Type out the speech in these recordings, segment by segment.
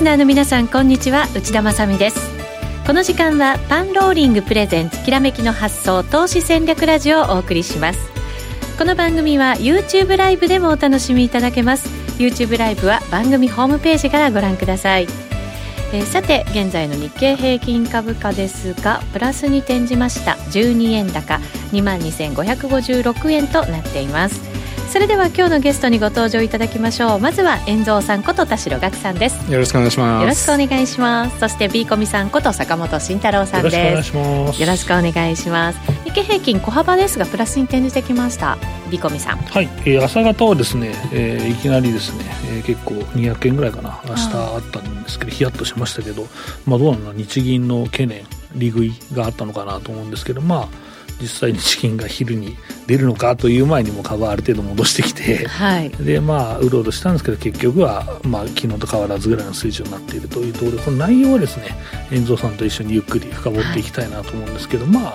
スナーの皆さんこんにちは。内田まさです。この時間はパンローリングプレゼンツきらめきの発想投資戦略ラジオをお送りします。この番組は YouTube ライブでもお楽しみいただけます。YouTube ライブは番組ホームページからご覧ください。えー、さて現在の日経平均株価ですがプラスに転じました。12円高2万2556円となっています。それでは今日のゲストにご登場いただきましょう。まずは遠蔵さんこと田代岳さんです。よろしくお願いします。よろしくお願いします。そして B コミさんこと坂本慎太郎さんです。よろしくお願いします。日経平均小幅ですがプラスに転じてきました。ビコミさん。はい、えー、朝方はですね、えー、いきなりですね、えー、結構200円ぐらいかな。明日あったんですけどヒヤッとしましたけどまあどうなの？日銀の懸念利食いがあったのかなと思うんですけどまあ実際に資金が昼に出るのかという前にも株はある程度戻してきて、はい、でまあうろうろしたんですけど結局は、まあ、昨日と変わらずぐらいの水準になっているというところでこの内容はですね遠蔵さんと一緒にゆっくり深掘っていきたいなと思うんですけど、はい、まあ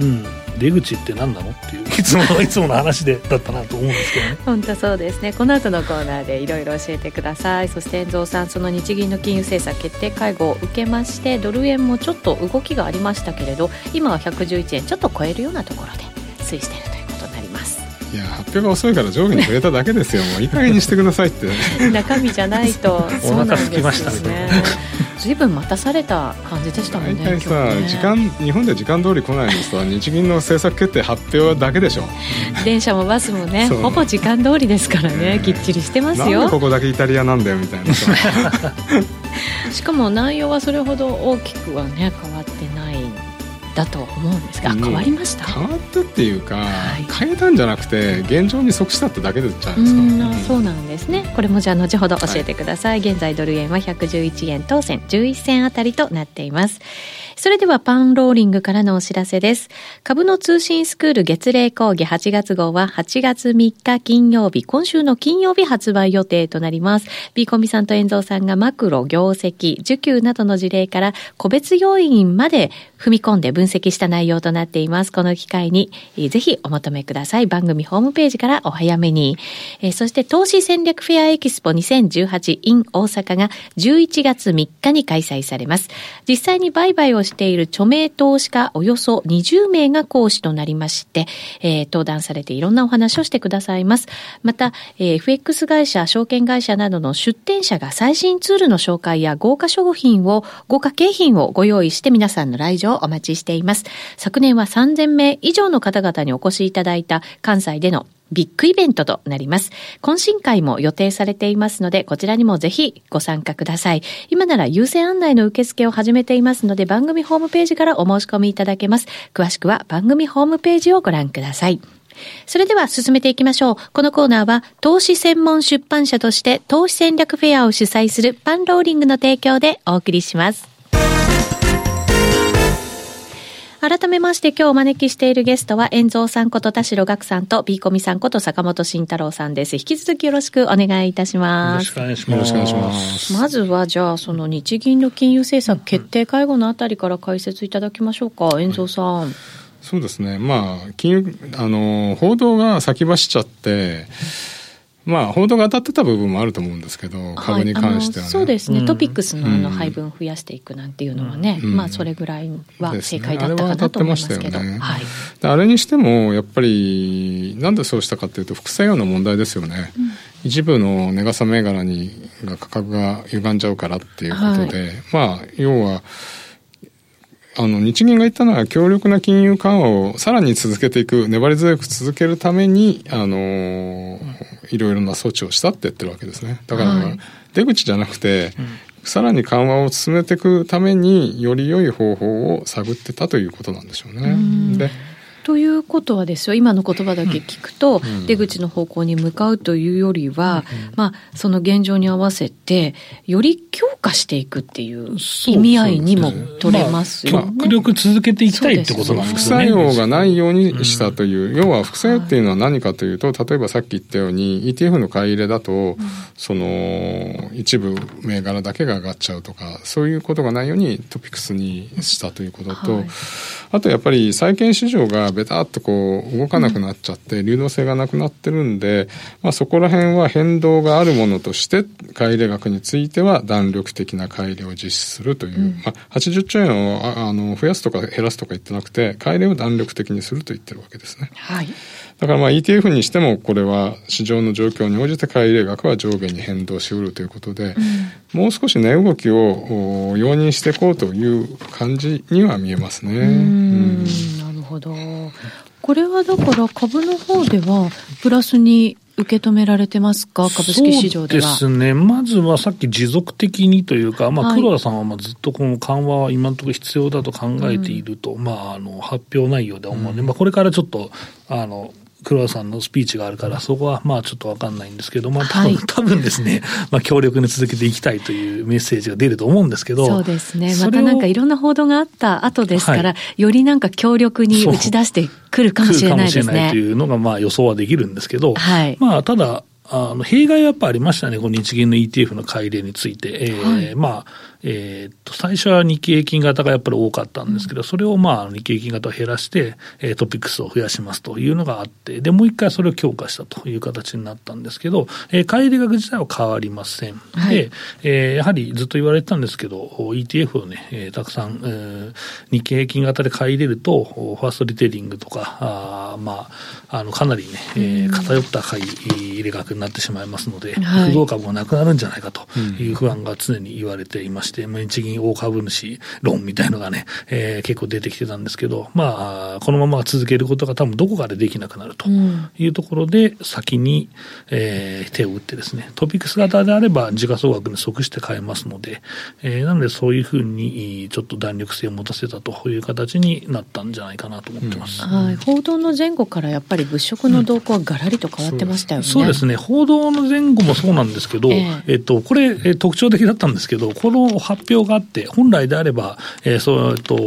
うん出口って何なのっていう。いつもの いつもの話でだったなと思うんですけどね。本当そうですね。この後のコーナーでいろいろ教えてください。そして遠蔵さんその日銀の金融政策決定会合を受けましてドル円もちょっと動きがありましたけれど今は111円ちょっと超えるようなところで推移しているといや発表が遅いから上下に触れただけですよ。もういい加減にしてくださいって。中身じゃないと。そうなんですね。ずいぶん待たされた感じでしたもんね大体さ、ね、時間日本で時間通り来ないのさ日銀の政策決定発表だけでしょ。電車もバスもねほぼ時間通りですからね、きっちりしてますよ。なんでここだけイタリアなんだよみたいな。しかも内容はそれほど大きくはね変わってだと思うんですが、変わりました？変わったっていうか、はい、変えたんじゃなくて現状に即したってだけじゃないですか、うん。そうなんですね。これもじゃあ後ほど教えてください、はい、現在ドル円は111円当選11銭あたりとなっていますそれではパンローリングからのお知らせです。株の通信スクール月例講義8月号は8月3日金曜日、今週の金曜日発売予定となります。ビーコミさんと遠蔵さんがマクロ、業績、受給などの事例から個別要因まで踏み込んで分析した内容となっています。この機会に、ぜひお求めください。番組ホームページからお早めに。えそして投資戦略フェアエキスポ 2018in 大阪が11月3日に開催されます。実際に売買をしている著名投資家およそ20名が講師となりまして、えー、登壇されていろんなお話をしてくださいます。また、えー、FX 会社、証券会社などの出展者が最新ツールの紹介や豪華商品を、豪華景品をご用意して皆さんの来場をお待ちしています。昨年は3000名以上の方々にお越しいただいた関西でのビッグイベントとなります。懇親会も予定されていますので、こちらにもぜひご参加ください。今なら優先案内の受付を始めていますので、番組ホームページからお申し込みいただけます。詳しくは番組ホームページをご覧ください。それでは進めていきましょう。このコーナーは投資専門出版社として投資戦略フェアを主催するパンローリングの提供でお送りします。改めまして今日お招きしているゲストは、遠蔵さんこと田代岳さんと、ビーコミさんこと坂本慎太郎さんです。引き続きよろしくお願いいたします。よろしくお願いします。まずは、じゃあ、その日銀の金融政策決定会合のあたりから解説いただきましょうか。遠蔵さん。はいそうですね。まあ、金融、あの、報道が先走っちゃって、まあ、報道が当たってた部分もあると思うんですけど、株に関しては、ね。そうですね、うん、トピックスのあの配分増やしていくなんていうのはね、うん、まあ、それぐらいは正解だったかなと思いますけど、ね、はい、あれにしても、やっぱり、なんでそうしたかというと、副作用の問題ですよね。一部の値傘銘柄にが価格が歪んじゃうからっていうことで、はい、まあ、要は、あの、日銀が言ったのは強力な金融緩和をさらに続けていく、粘り強く続けるために、あの、いろいろな措置をしたって言ってるわけですね。だから、出口じゃなくて、さらに緩和を進めていくためにより良い方法を探ってたということなんでしょうね。でということはですよ、今の言葉だけ聞くと、うん、出口の方向に向かうというよりは、うん、まあ、その現状に合わせて、より強化していくっていう意味合いにも取れますよね。極力続けていきたいってことなんですね。副作用がないようにしたという、うん、要は副作用っていうのは何かというと、例えばさっき言ったように、ETF の買い入れだと、その、一部銘柄だけが上がっちゃうとか、そういうことがないようにトピックスにしたということと、はい、あとやっぱり債券市場がベタっとこう動かなくなっちゃって、流動性がなくなってるんで、まあ、そこら辺は変動があるものとして買い入れ額については弾力的な買い入れを実施するという、うん、まあ、80兆円をあの増やすとか減らすとか言ってなくて買い入れを弾力的にすると言ってるわけですね。はい。だからまあ ETF にしてもこれは市場の状況に応じて買い入れ額は上下に変動しうるということで、うん、もう少し値動きを容認していこうという感じには見えますね。うんほど。これはだから株の方ではプラスに受け止められてますか、株式市場では。そうですね。まずはさっき持続的にというか、まあ、黒田さんはまあずっとこの緩和は今のところ必要だと考えていると、うん、まあ、あの、発表内容で思うので、うん、まあ、これからちょっと、あの、黒田さんのスピーチがあるから、そこはまあちょっとわかんないんですけど、まあ多分、はい、多分ですね、まあ強力に続けていきたいというメッセージが出ると思うんですけど。そうですね。またなんかいろんな報道があった後ですから、はい、よりなんか強力に打ち出してくるかもしれないですね。かもしれないというのがまあ予想はできるんですけど、はい、まあただ、あの、弊害はやっぱありましたね、この日銀の ETF の改例について。えー、はい、まあ、えー、と最初は日経平均型がやっぱり多かったんですけど、それをまあ日経平均型を減らして、えー、トピックスを増やしますというのがあって、で、もう一回それを強化したという形になったんですけど、えー、買入額自体は変わりません。はい、で、えー、やはりずっと言われてたんですけど、ETF をね、えー、たくさん、えー、日経平均型で買い入れると、ファーストリテイリングとか、あまあ、あの、かなりね、えー、偏った買い入れ額になってしまいますので、はい、不動株もなくなるんじゃないかという不安が常に言われていまして、まあ、日銀大株主論みたいのがね、えー、結構出てきてたんですけど、まあ、このまま続けることが多分どこかでできなくなるというところで、先に、えー、手を打ってですね、トピックス型であれば時価総額に即して買えますので、えー、なのでそういうふうにちょっと弾力性を持たせたという形になったんじゃないかなと思ってます。うん、はい。報道の前後からやっぱり物色の動向はがらりと変わってましたよね。うん、そうですね。報道の前後もそうなんですけど、えー、えっと、これ、え特徴的だったんですけど、この発表があって、本来であれば、えー、そうと、フ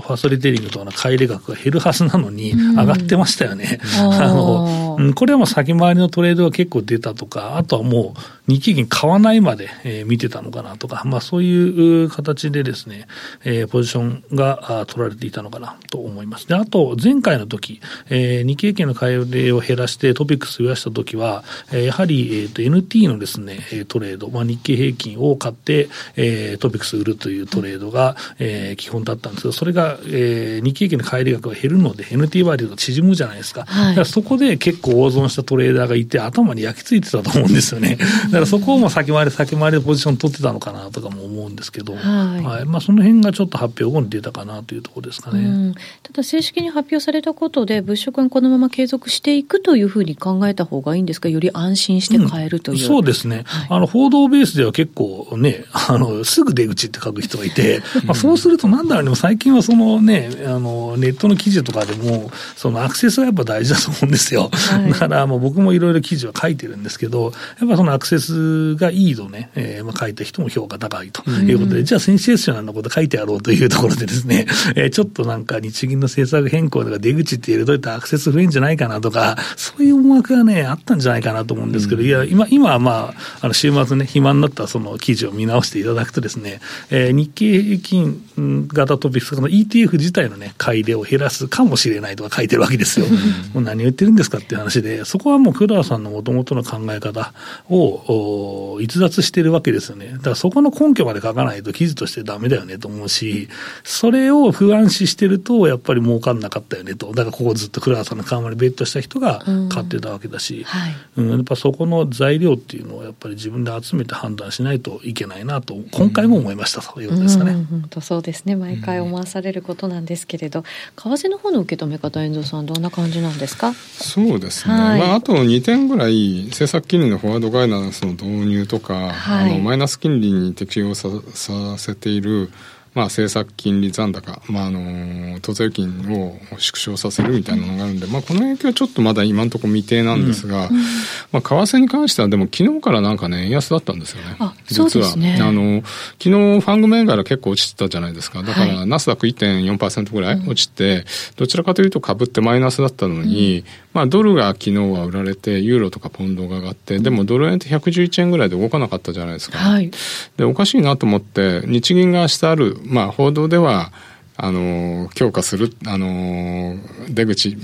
ァーストリテイリングとかの買い入れ額が減るはずなのに、上がってましたよね。うん、あの、うん、これはもう先回りのトレードが結構出たとか、あとはもう、日経金買わないまで、えー、見てたのかなとか、まあそういう形でですね、えー、ポジションが取られていたのかなと思います。で、あと、前回の時、えー、日経金の買い入れを減らしてトピックス増やした時は、えー、やはり、えーと、NT のですね、トレード、まあ日経平均を買って、えー、トピックス売るというトレードが、えー、基本だったんですけど、それが、えー、日経平均の買い入れ額が減るので、NT 割が縮むじゃないですか。はい、だからそこで結構大損したトレーダーがいて、頭に焼き付いてたと思うんですよね。だからそこをも先回り先回りでポジション取ってたのかなとかも思うんですけど、はい、はい、まあ、その辺がちょっと発表後に出たかなというところですかね。ただ正式に発表されたことで物色がこのまま継続していくというふうに考えた方がいいんですか？より安心して買えるという、うん、そうですね、はい、あの報道ベースでは結構ねあのすぐ出口って書く人がいて、まあ、そうするとなんだろうね最近はそのねあのネットの記事とかでもそのアクセスがやっぱ大事だと思うんですよ、はい、だからもう僕もいろいろ記事は書いてるんですけどやっぱそのアクセスがいいとね、えー、まあ書いた人も評価高いということで、うん、じゃあセンセーショナルなこと書いてやろうというところでですね、えー、ちょっとなんか日銀の政策変更とか出口って入れといたらアクセス増えんじゃないかなとか、そういう思惑がね、あったんじゃないかなと思うんですけど、うん、いや、今、今はまあ、あの週末ね、暇になったその記事を見直していただくとですね、えー、日経平均型トピックスの ETF 自体のね、買い入れを減らすかもしれないとか書いてるわけですよ。もう何を言ってるんですかっていう話で、そこはもう黒田さんのもともとの考え方を逸脱してるわけですよね。だからそこの根拠まで書かないと記事としてダメだよねと思うし、それを不安視してると、やっぱり儲かんなかったよねと。だからここずっと黒田さんの緩和にベットした人が買ってたわけだし、うんはい。うん、やっぱそこの材料っていうのをやっぱり自分で集めて判断しないといけないなと、今回も思いました、ということですかね。本当そうですね。毎回思わされることなんですけれど、為替の方の受け止め方、遠藤さん、どんな感じなんですか？そうですね。はい、まあ、あと2点ぐらい、政策金利のフォワードガイダンスの導入とか、はい、あのマイナス金利に適用ささせているまあ、政策金利残高、まあ、あの当座預金を縮小させるみたいなのがあるんで、まあ、この影響はちょっとまだ今のところ未定なんですが、うん、まあ、為替に関してはでも昨日からなんかね円安だったんですよね実は、ね、あの昨日ファング銘柄結構落ちてたじゃないですか。だから、ナスダック1.4%ぐらい落ちて、どちらかというと株ってマイナスだったのに、うんまあ、ドルが昨日は売られて、ユーロとかポンドが上がって、でもドル円って111円ぐらいで動かなかったじゃないですか。はい、で、おかしいなと思って、日銀が明日ある、まあ、報道では、あの強化するあの出口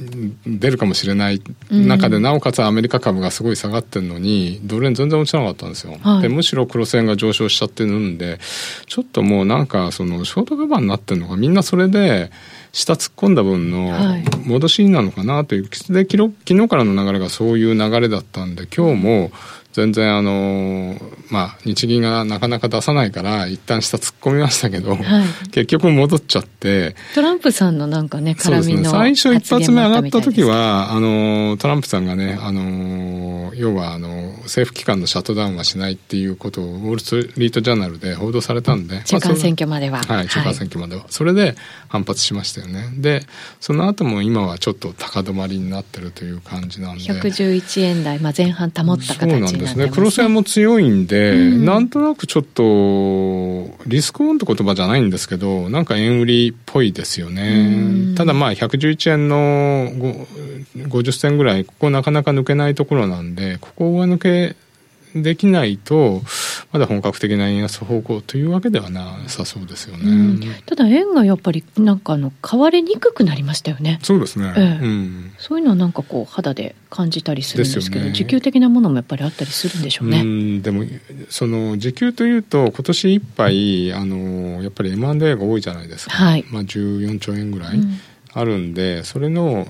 出るかもしれない中で、なおかつアメリカ株がすごい下がってるのにドル円全然落ちなかったんですよ、はい、でむしろ黒線が上昇しちゃってるんでちょっともうなんかそのショートカバーになってるのがみんなそれで下突っ込んだ分の戻しなのかなという、で昨日からの流れがそういう流れだったんで今日も全然あのまあ日銀がなかなか出さないから一旦下突っ込みましたけど、はい、結局戻っちゃってトランプさんのなんかね絡みの、ね、最初一発目上がった時はあのトランプさんがねあの要はあの政府機関のシャットダウンはしないっていうことをウォール・ストリート・ジャーナルで報道されたんで中間選挙までは、まあ、はい。中間選挙までは、はい、それで反発しましたよね。でその後も今はちょっと高止まりになってるという感じなんで。111円台、まあ、前半保った形になってますですね。黒線も強いんで、うん、なんとなくちょっと、リスクオンって言葉じゃないんですけど、なんか円売りっぽいですよね。ただまあ、111円の50銭ぐらい、ここなかなか抜けないところなんで、ここが抜けできないと、まだ本格的な円安方向というわけではなさそうですよね。うん、ただ円がやっぱりなんかあの買われにくくなりましたよね。そうですね。ええうん、そういうのはなんかこう肌で感じたりするんですけど、ね、時給的なものもやっぱりあったりするんでしょうね。うんでもその時給というと今年いっぱいあのやっぱり M&A が多いじゃないですか。はい。まあ14兆円ぐらい。うんあるんでそれの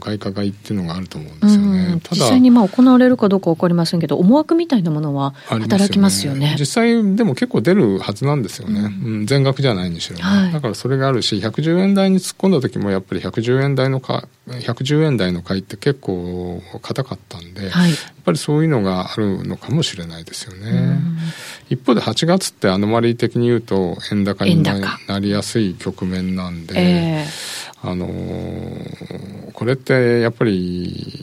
外貨買いっていうのがあると思うんですよね、実際にまあ行われるかどうか分かりませんけど思惑みたいなものは働きますよね、ね、実際でも結構出るはずなんですよね、うん、全額じゃないにしろ、ね。はい、だからそれがあるし110円台に突っ込んだ時もやっぱり110円台のか110円台の買いって結構硬かったんで、はい、やっぱりそういうのがあるのかもしれないですよね、一方で8月ってアノマリー的に言うと円高になりやすい局面なんで、えーあのー、これってやっぱり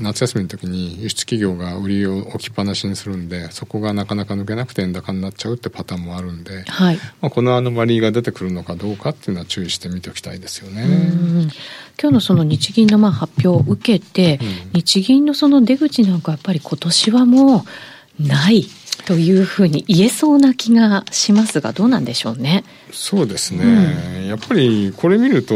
夏休みの時に輸出企業が売りを置きっぱなしにするんでそこがなかなか抜けなくて円高になっちゃうってパターンもあるんで、はい。まあ、このアノマリーが出てくるのかどうかっていうのは注意して見ておきたいですよね。今日のその日銀のまあ発表を受けて、うん、日銀のその出口なんかやっぱり今年はもうないというふうに言えそうな気がしますがどうなんでしょうね。そうですね、うん、やっぱりこれ見ると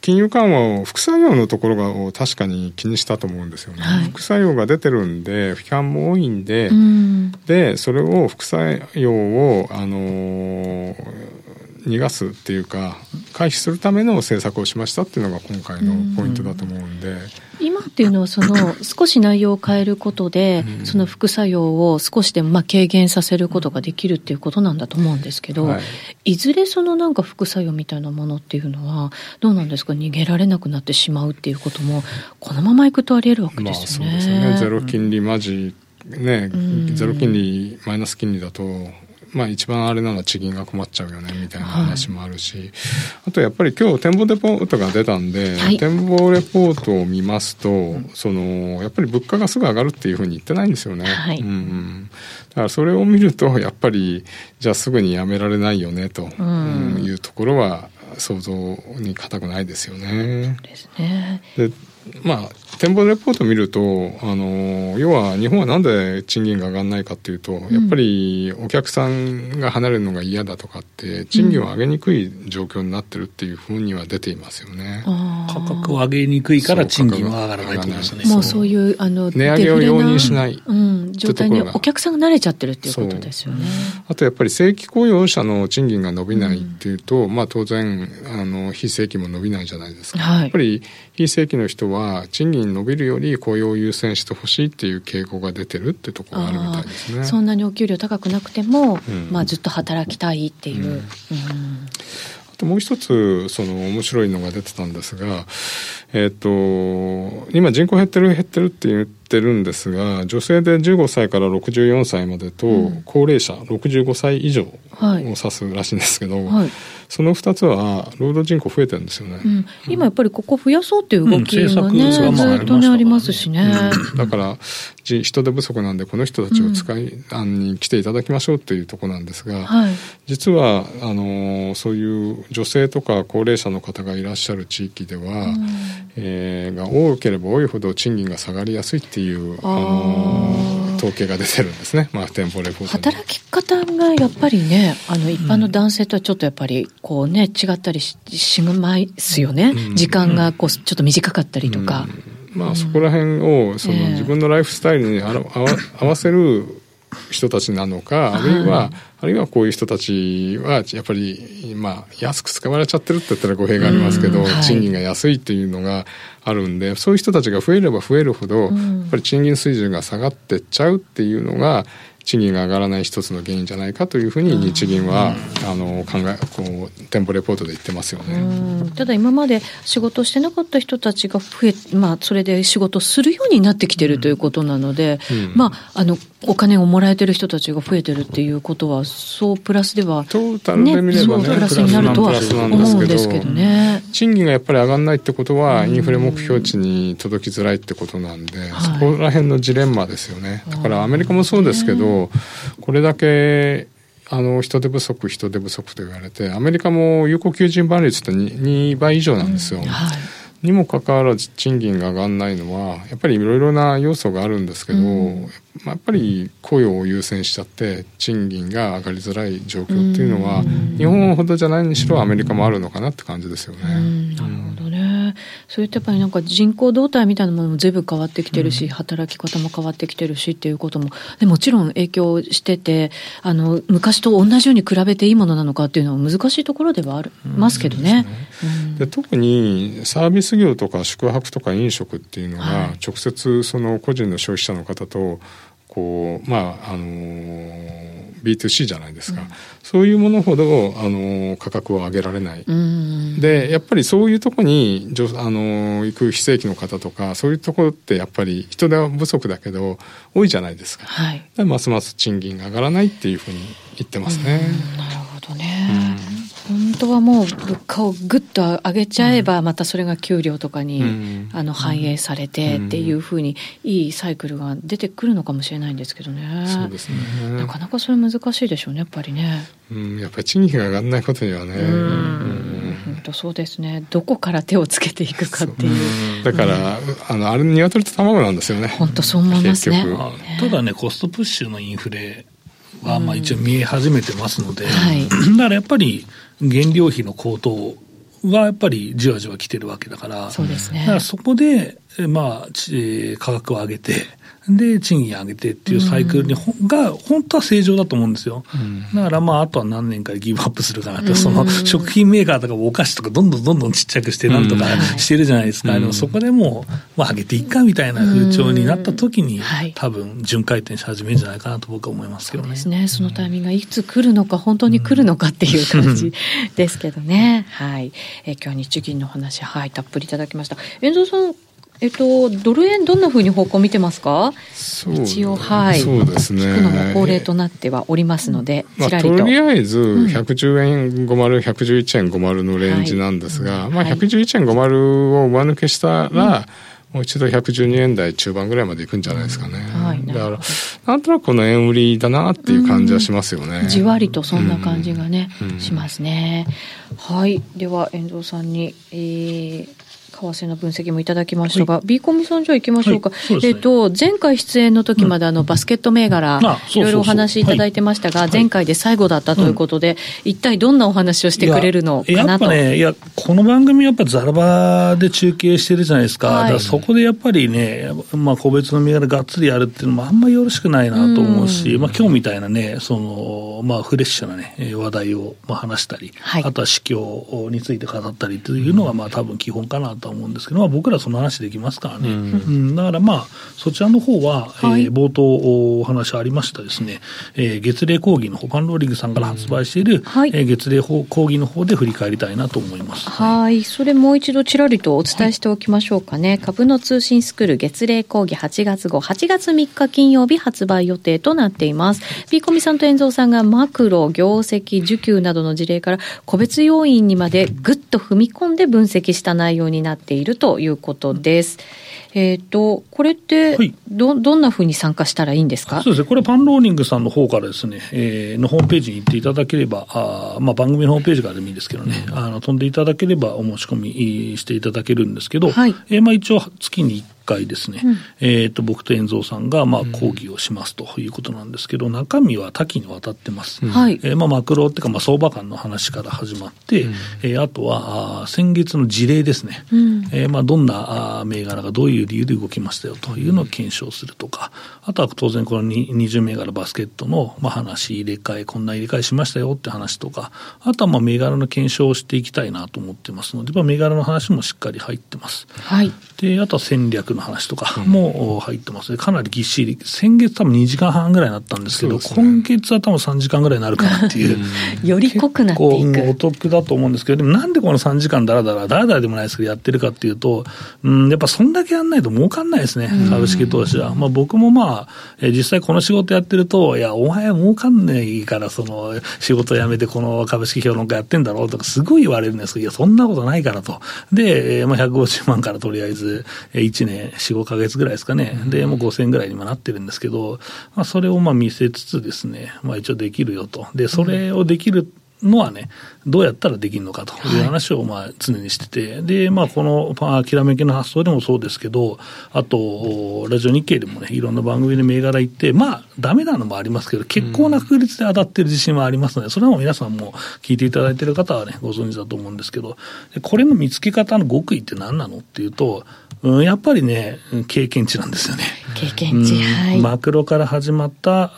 金融緩和を副作用のところが確かに気にしたと思うんですよね、はい、副作用が出てるんで批判も多いんで、うん、でそれを副作用をあのー逃がすっていうか回避するための政策をしましたっていうのが今回のポイントだと思うんで。今っていうのはその少し内容を変えることで、その副作用を少しでもまあ軽減させることができるっていうことなんだと思うんですけど、はい、いずれそのなんか副作用みたいなものっていうのはどうなんですか？逃げられなくなってしまうっていうこともこのままいくとあり得るわけですよね。まあ、そうですね。ゼロ金利マジね、ゼロ金利マイナス金利だとまあ一番あれなのは地銀が困っちゃうよねみたいな話もあるし、はい、あとやっぱり今日展望レポートが出たんで、はい、展望レポートを見ますと、うん、そのやっぱり物価がすぐ上がるっていうふうに言ってないんですよね。はい、うん、だからそれを見るとやっぱりじゃあすぐにやめられないよねというところは想像に難くないですよね。そうですね。でまあ展望レポートを見るとあの要は日本はなんで賃金が上がらないかっていうと、うん、やっぱりお客さんが離れるのが嫌だとかって賃金を上げにくい状況になってるっていうふうには出ていますよね、うん、価格を上げにくいから賃金は上がらないとですね。もうそういうあの値上げを容認しない、うん、状態にお客さんが慣れちゃってるっていうことですよね。あとやっぱり正規雇用者の賃金が伸びないっていうと、まあ当然あの非正規も伸びないじゃないですか、はい、やっぱり非正規の人は賃金伸びるより雇用を優先してほしいっていう傾向が出てるってところがあるみたいですね。そんなにお給料高くなくても、うん、まあずっと働きたいっていう。うんあともう一つその面白いのが出てたんですが、えっ、ー、と今人口減ってる減ってるって言ってるんですが女性で15歳から64歳までと高齢者65歳以上を指すらしいんですけど、はい。はいその2つは労働人口増えてるんですよね、うん、今やっぱりここ増やそうっていう動きがね、うん、ずっとねありますしね、うん、だから人手不足なんでこの人たちを使い、うん、に来ていただきましょうっていうところなんですが、はい、実はあのそういう女性とか高齢者の方がいらっしゃる地域では、うん、えー、が多ければ多いほど賃金が下がりやすいっていう、あの統計が出てるんですね、まあ、店舗レポート働き方がやっぱりね、あの一般の男性とはちょっとやっぱりこうね、違ったりししますよね、うん、時間がこうちょっと短かったりとか。うん、まあ、そこら辺をその自分のライフスタイルに合わ合わせる人たちなのか、あるいは、あるいはこういう人たちは、やっぱり、まあ、安く使われちゃってるって言ったら語弊がありますけど、賃金が安いっていうのがあるんで、そういう人たちが増えれば増えるほど、やっぱり賃金水準が下がってっちゃうっていうのが、賃金が上がらない一つの原因じゃないかというふうに日銀は、あの考えこう店舗レポートで言ってますよね。ただ今まで仕事してなかった人たちが増え、まあ、それで仕事するようになってきてるということなので、うん、まあ、あのお金をもらえてる人たちが増えてるっていうことはそうプラスでは、トータルで見ればね、ねプラスになるとは思うんですけどね。賃金がやっぱり上がらないってことは、インフレ目標値に届きづらいってことなんで、そこら辺のジレンマですよね。だからアメリカもそうですけど、これだけあの人手不足、人手不足と言われて、アメリカも有効求人倍率って 2, 2倍以上なんですよ。うん。はい。にもかかわらず賃金が上がらないのはやっぱりいろいろな要素があるんですけど、うん、やっぱり雇用を優先しちゃって賃金が上がりづらい状況っていうのは、うん、日本ほどじゃないにしろアメリカもあるのかなって感じですよね。それってやっぱりなんか人口動態みたいなものも随分変わってきてるし、働き方も変わってきてるしっていうこともでもちろん影響しててあの昔と同じように比べていいものなのかっていうのは難しいところではありますけどね。で特にサービス業とか宿泊とか飲食っていうのが直接その個人の消費者の方とこうまああの B2C じゃないですか、うん、そういうものほどあの価格を上げられない、でやっぱりそういうとこにあの行く非正規の方とかそういうところってやっぱり人手不足だけど多いじゃないですか、はい、ますます賃金が上がらないっていうふうに言ってますね。なるほどね、本当はもう物価をぐっと上げちゃえば、またそれが給料とかに、あの反映されてっていうふうに、いいサイクルが出てくるのかもしれないんですけどね。そうですね。なかなかそれ難しいでしょうね、やっぱりね。うん、やっぱり賃金が上がらないことにはね。うん。本当そうですね。どこから手をつけていくかっていう。だから、あの、あれ、鶏と卵なんですよね。本当そう思いますね。ただね、コストプッシュのインフレは、まあ一応見え始めてますので、はい、だからやっぱり、原料費の高騰はやっぱりじわじわ来てるわけだから、そうですね。だからそこで、まあ、価格を上げて、で、賃金上げてっていうサイクルに、うん、が、本当は正常だと思うんですよ。うん、だから、まあ、あとは何年かでギブアップするかなって、うん、その、食品メーカーとかお菓子とかどんどんどんどんちっちゃくしてなんとかしてるじゃないですか。でもそこでもう、まあ、上げていっかみたいな風潮になった時に、多分、巡回転し始めるんじゃないかなと僕は思いますけどね。そうですね。そのタイミングがいつ来るのか、本当に来るのかっていう感じですけどね。はい。え今日は日銀の話、はい、たっぷりいただきました。遠藤さん、えっと、ドル円、どんなふうに方向見てますか？一応、はい。そうですね。聞くのも恒例となってはおりますので、まあ、とりあえず、110円50、111円50のレンジなんですが、はい、まあ、111円50を上抜けしたら、もう一度112円台中盤ぐらいまでいくんじゃないですかね。はい、だから、なんとなくこの円売りだなっていう感じはしますよね。じわりとそんな感じがね、しますね。はい。では、遠藤さんに、えー、為替の分析もいただきましたが、はい、ビーコミさんじゃ行きましょうか。はい。ね、えっ、と、前回出演の時まであの、バスケット銘柄、いろいろお話いただいてましたが、前回で最後だったということで、一体どんなお話をしてくれるのかなと。やっぱね、いや、この番組やっぱザラバで中継してるじゃないですか。はい、そこでやっぱりね、まあ、個別の銘柄がっつりやるっていうのもあんまりよろしくないなと思うし、まあ、今日みたいなね、その、まあ、フレッシュなね、話題をまあ話したり、はい、あとは市況について語ったりというのが、まあ、多分基本かなと思うんですけど、まあ、僕らその話できますからね。うん、うん、だからまあ、そちらの方は、はい、えー、冒頭お話ありましたですね、えー、月例講義の方、パンローリングさんから発売している、うんはい、えー、月例講義の方で振り返りたいなと思います。はい。それもう一度ちらりとお伝えしておきましょうかね。はい、株の通信スクール月例講義8月号、8月3日金曜日発売予定となっています。ピーコミさんと遠蔵さんがマクロ、業績、需給などの事例から個別要因にまでぐっと踏み込んで分析した内容になっているということです。えっ、ー、と、これってど、はい、どんなふうに参加したらいいんですか？そうですね、これ、パンローニングさんの方からですね、えー、のホームページに行っていただければ、あまあ、番組のホームページからでもいいですけどね、あの飛んでいただければ、お申し込みしていただけるんですけど、はい、えー、まあ、一応、月に1回ですね、うん、えっ、と、僕と遠蔵さんが、まあ、講義をしますということなんですけど、中身は多岐にわたってます。はい。えー、まあ、マクロっていうか、まあ、相場感の話から始まって、うん、えー、あとは、あ先月の事例ですね。うん、えー、まあ、どんなあ銘柄がどういう理由で動きましたよというのを検証するとか、あとは当然この20銘柄バスケットの、まあ、話、入れ替え、こんな入れ替えしましたよって話とか、あとは、まあ、銘柄の検証をしていきたいなと思ってますので、まあ、銘柄の話もしっかり入ってます。はい。で、あとは戦略の話とかも入ってますね。かなりぎっしり。先月多分2時間半ぐらいになったんですけど、ね、今月は多分3時間ぐらいになるかなっていう。より濃くなっていく。お得だと思うんですけど、でもなんでこの3時間だらだら、だらだらでもないですけどやってるかっていうと、うん、やっぱそんだけやんないと儲かんないですね。株式投資は。まあ僕もまあ、え実際この仕事やってると、いや、お前は儲かんないから、その、仕事辞めてこの株式評論家やってんだろうとか、すごい言われるんですけど、いや、そんなことないからと。で、まあ150万からとりあえず、1年、4、5か月ぐらいですかね。で、もう5000円ぐらいにもなってるんですけど、まあ、それをまあ見せつつですね、まあ一応できるよと。で、それをできるのはね、どうやったらできるのかという話をまあ常にしてて、はい、で、まあこのきらめきの発想でもそうですけど、あと、ラジオ日経でもね、いろんな番組で銘柄行って、まあダメなのもありますけど、結構な確率で当たってる自信はありますので、それはもう皆さんも聞いていただいている方はね、ご存知だと思うんですけど、これの見つけ方の極意って何なのっていうと、うん、やっぱりね、経験値なんですよね。経験値、はい。マクロから始まった、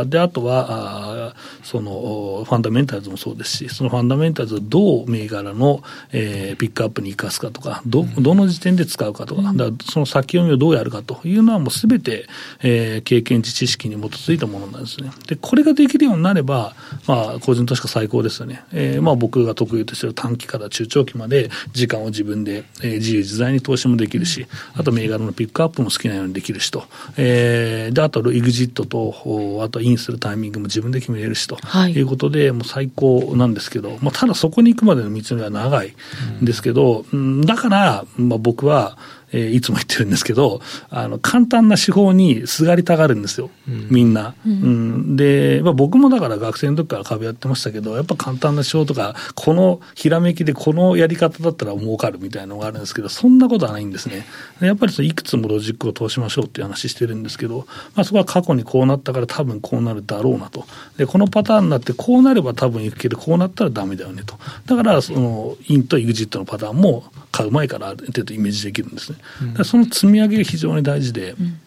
あで、あとは、あその、ファンダメンタルズもそうですし、そのファンダメンタルズをどう銘柄の、えー、ピックアップに生かすかとか、ど、どの時点で使うかとか、だその先読みをどうやるかというのはもうすべて、えー、経験値、知識に基づいたものなんですね。で、これができるようになれば、まあ、個人としては最高ですよね。えー、まあ僕が得意としている短期から中長期まで時間を自分で、えー、自由自在に投資もできるし、あと銘柄のピックアップも好きなようにできるしと、えー、で、あとエグジットと、あとインするタイミングも自分で決めれるしと、はい、いうことで、もう最高なんですけど、まあ、ただそこに行くまでの道のりは長いんですけど、うん、だから、まあ、僕は、えー、いつも言ってるんですけど、あの、簡単な手法にすがりたがるんですよ、うん、みんな。うん、うん、で、まあ、僕もだから学生の時から株やってましたけど、やっぱ簡単な手法とか、このひらめきでこのやり方だったら儲かるみたいなのがあるんですけど、そんなことはないんですね。やっぱりそのいくつもロジックを通しましょうっていう話してるんですけど、まあ、そこは過去にこうなったから多分こうなるだろうなと。で、このパターンになってこうなれば多分いくけど、こうなったらダメだよねと。だから、その、インとエグジットのパターンも買う前からある程度イメージできるんですね。うん、その積み上げが非常に大事で、うん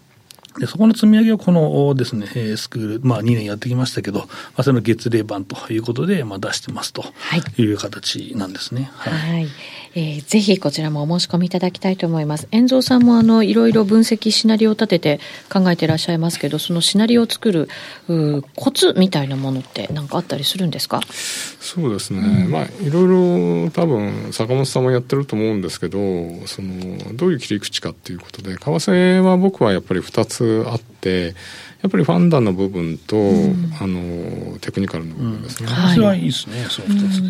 で、そこの積み上げをこのですね、スクール、まあ2年やってきましたけど、まあその月例版ということで、まあ出してますという形なんですね。はい。はい、えー、ぜひこちらもお申し込みいただきたいと思います。遠蔵さんもあの、いろいろ分析シナリオを立てて考えていらっしゃいますけど、そのシナリオを作るうコツみたいなものって何かあったりするんですか？そうですね。うん、まあいろいろ多分坂本さんもやってると思うんですけど、その、どういう切り口かっていうことで、為替は僕はやっぱり2つあってやっぱりファンダの部分と、うん、あのテクニカルの部分ですね。うん、はいいいですね、その2つで。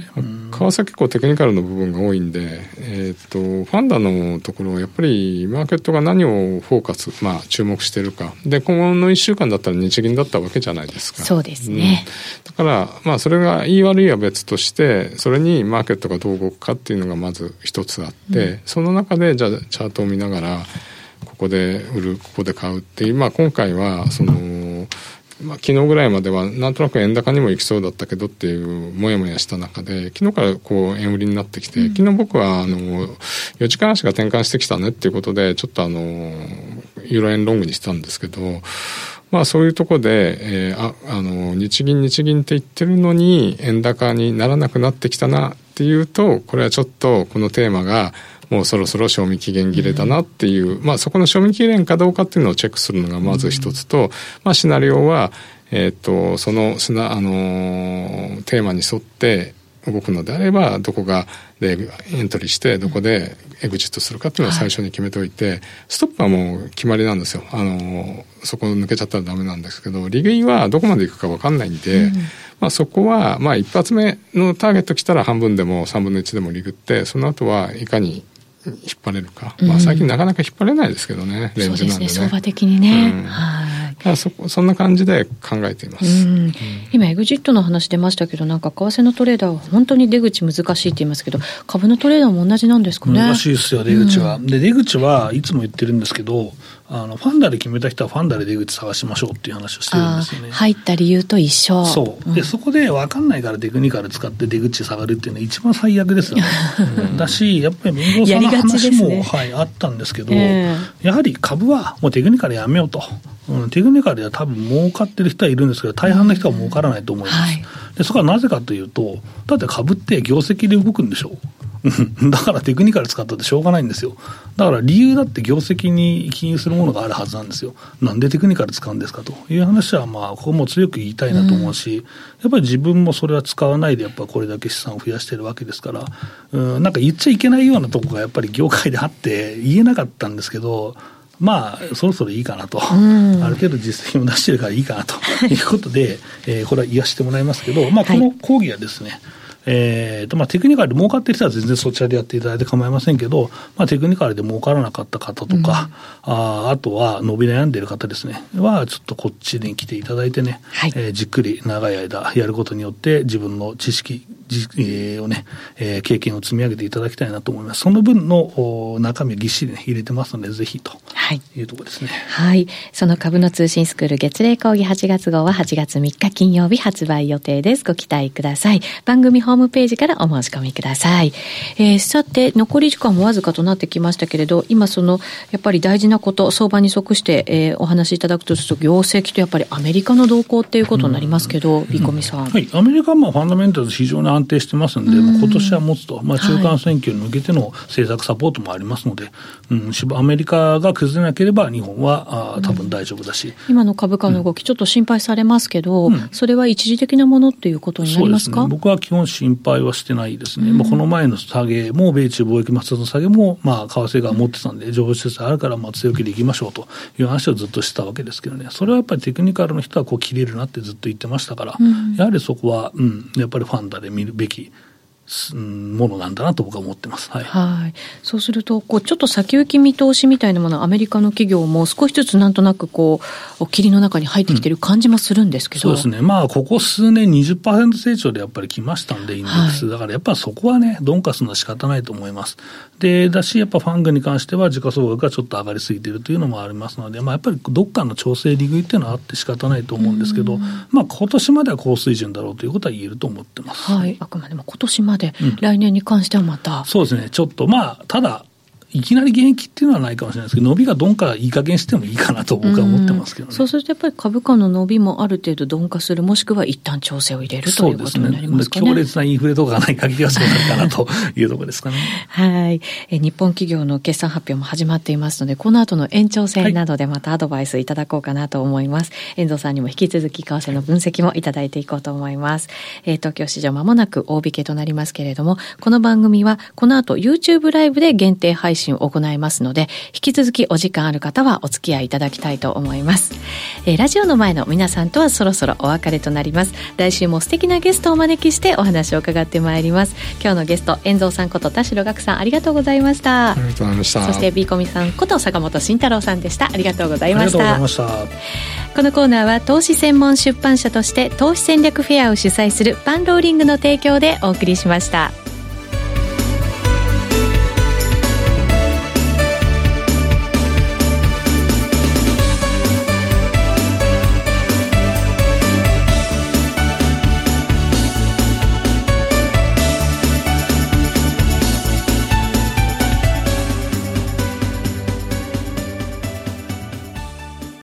川崎結構テクニカルの部分が多いんで、えっ、と、ファンダのところはやっぱりマーケットが何をフォーカス、まあ注目してるか。で、今後の1週間だったら日銀だったわけじゃないですか。そうですね。だから、まあそれがいい悪いは別として、それにマーケットがどう動くかっていうのがまず一つあって、その中でじゃあチャートを見ながら、ここで売るここで買うっていう、まあ、今回はその、まあ、昨日ぐらいまではなんとなく円高にも行きそうだったけどっていうもやもやした中で昨日からこう円売りになってきて、昨日僕はあの4時間足が転換してきたねっていうことでちょっとあのユーロ円ロングにしたんですけどまあそういうところで、えー、ああの日銀日銀って言ってるのに円高にならなくなってきたなっていうとこれはちょっとこのテーマがもうそろそろ賞味期限切れだなっていう、まあそこの賞味期限かどうかっていうのをチェックするのがまず一つと、まあシナリオは、えっ、と、その、あの、テーマに沿って動くのであれば、どこがでエントリーして、どこでエグジットするかっていうのを最初に決めておいて、ストップはもう決まりなんですよ。あの、そこ抜けちゃったらダメなんですけど、利食いはどこまでいくか分かんないんで、まあそこは、まあ一発目のターゲット来たら半分でも3分の1でもリグって、その後はいかに引っ張れるか、まあ、最近なかなか引っ張れないですけどね、レンジなんでね。そうですね、相場的にね。うん、はいそそんな感じで考えています。今、エグジットの話出ましたけど、なんか為替のトレーダーは本当に出口難しいって言いますけど、株のトレーダーも同じなんですかね。難しいですよ、出口は。うん、で、出口はいつも言ってるんですけど、あのファンダで決めた人はファンダで出口探しましょうっていう話をしてるんですよね。入った理由と一緒。そう。で、うん、そこで分かんないからテクニカル使って出口下がるっていうのは一番最悪ですよね。だし、やっぱり民道さんの話も、ね、はい、あったんですけど、えー、やはり株はもうテクニカルやめようと。うん、テクニカルでは多分儲かってる人はいるんですけど、大半の人は儲からないと思います。うんはい、でそこはなぜかというと、だって株って業績で動くんでしょう。だからテクニカル使ったってしょうがないんですよ。だから理由だって業績に起因するものがあるはずなんですよ。なんでテクニカル使うんですかという話は、まあ、ここも強く言いたいなと思うし、うん、やっぱり自分もそれは使わないで、やっぱこれだけ資産を増やしてるわけですから、うん、なんか言っちゃいけないようなとこがやっぱり業界であって、言えなかったんですけど、まあ、そろそろいいかなと、うん、ある程度実績も出してるからいいかなということで、えー、これは言わせてもらいますけど、まあ、この講義はですね、はいえーとまあ、テクニカルで儲かってる人は全然そちらでやっていただいて構いませんけど、まあ、テクニカルで儲からなかった方とか、うん、ああとは伸び悩んでいる方ですね、はちょっとこっちに来ていただいてね、はい、えー、じっくり長い間やることによって、自分の知識、じえー、をね、えー、経験を積み上げていただきたいなと思います。その分の中身をぎっしり、ね、入れてますので、ぜひというところですね。はい。その株の通信スクール月例講義8月号は8月3日金曜日発売予定です。ご期待ください。番組ホームページからお申し込みください。えー、さて、残り時間もわずかとなってきましたけれど、今その、やっぱり大事なこと、相場に即して、えー、お話しいただくとすると、業績とやっぱりアメリカの動向っていうことになりますけど、ビコミさん。はい。アメリカはまあファンダメンタル非常に安定してますんで、うん、今年は持つと、まあ、中間選挙に向けての政策サポートもありますので、うん、アメリカが崩れなければ、日本はあ多分大丈夫だし、うん、今の株価の動き、ちょっと心配されますけど、うん、それは一時的なものっていうことになりますか、ね、僕は基本心配はしてないですね、うん、この前の下げも、米中貿易摩擦の下げも、まあ、為替が持ってたんで、情報施設あるから、まあ、強気でいきましょうという話をずっとしてたわけですけどね、それはやっぱりテクニカルの人はこう切れるなってずっと言ってましたから、やはりそこは、うん、やっぱりファンダで見るべき。ものなんだなと僕は思ってます。はい。はいそうすると、こう、ちょっと先行き見通しみたいなものはアメリカの企業も少しずつなんとなくこう、霧の中に入ってきてる感じもするんですけど、うん、そうですね。まあ、ここ数年20%成長でやっぱり来ましたんで、インデックス。はい、だからやっぱりそこはね、鈍化するのは仕方ないと思います。で、だし、やっぱファングに関しては時価総額がちょっと上がりすぎているというのもありますので、まあ、やっぱりどっかの調整利食いっていうのはあって仕方ないと思うんですけど、まあ、今年までは高水準だろうということは言えると思ってます。はい。あくまでも今年まで、うん、来年に関してはまた。そうですね。ちょっと、まあ、ただ、いきなり現役っていうのはないかもしれないですけど、伸びが鈍化いい加減してもいいかなと僕は思ってますけどね。うそうするとやっぱり株価の伸びもある程度鈍化する、もしくは一旦調整を入れるということになりますかね。強烈なインフレとかがない限りはそうなるかなというところですかね。はい。え日本企業の決算発表も始まっていますので、この後の延長戦などでまたアドバイスいただこうかなと思います。はい、遠藤さんにも引き続き為替の分析もいただいていこうと思います。えー、東京市場まもなく大引けとなりますけれども、この番組はこの後 YouTube ライブで限定配信を行いますので、引き続きお時間ある方はお付き合いいただきたいと思います。えー、ラジオの前の皆さんとはそろそろお別れとなります。来週も素敵なゲストをお招きしてお話を伺ってまいります。今日のゲスト、遠藤さんこと田代岳さん、ありがとうございました。ありがとうございました。そして、ビーコミさんこと坂本慎太郎さんでした。ありがとうございました。したこのコーナーは投資専門出版社として投資戦略フェアを主催するパンローリングの提供でお送りしました。